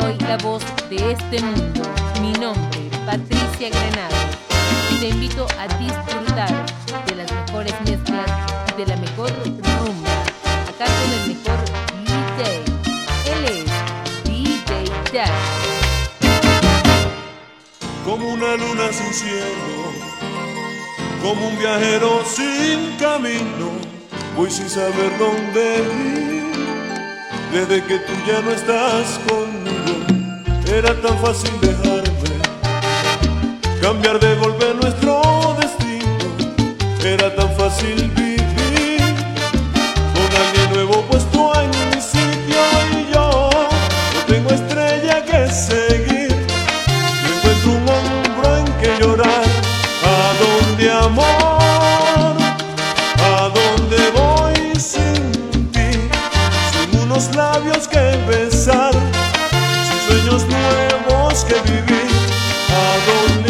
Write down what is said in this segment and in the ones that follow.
soy la voz de este mundo. Mi nombre, Patricia Granado. Te invito a disfrutar de las mejores mezclas y de la mejor rumba. Acá con el mejor DJ. Él es DJ Jack. Como una luna sin cielo, como un viajero sin camino, voy sin saber dónde ir. Desde que tú ya no estás conmigo, era tan fácil dejarme, cambiar de golpe nuestro destino, era tan fácil vivir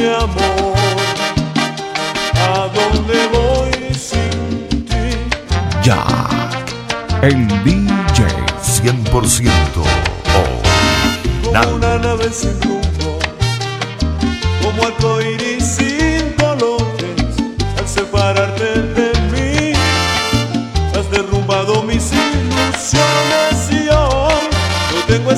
amor? ¿A dónde voy sin ti? Jack, el DJ 100% como original. una nave sin rumbo, como arcoíris sin colores, al separarte de mí, has derrumbado mis ilusiones y hoy no tengo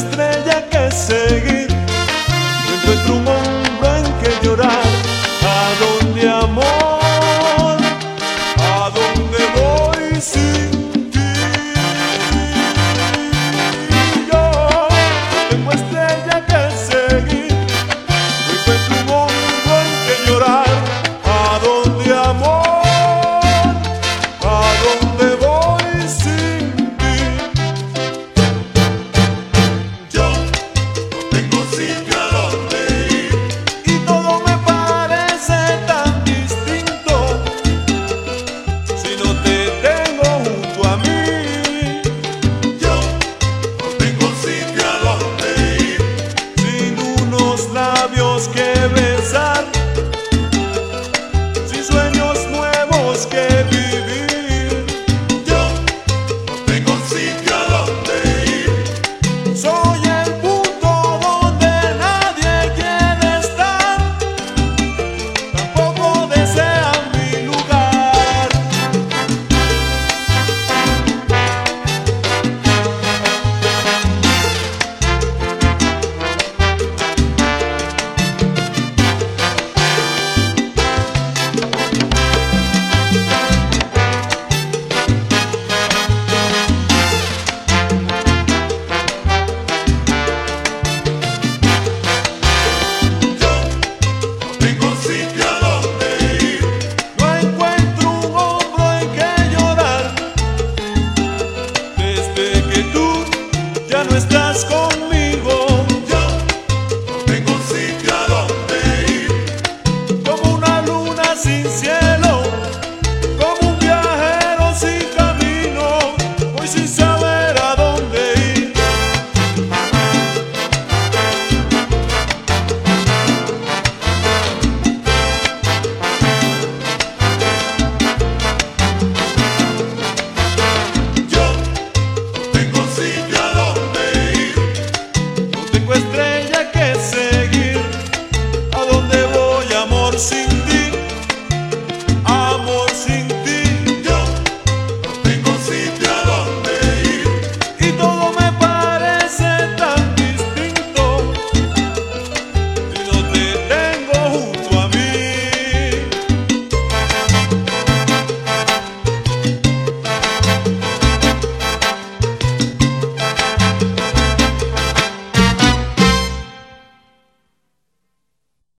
unos labios que besar, nazcas con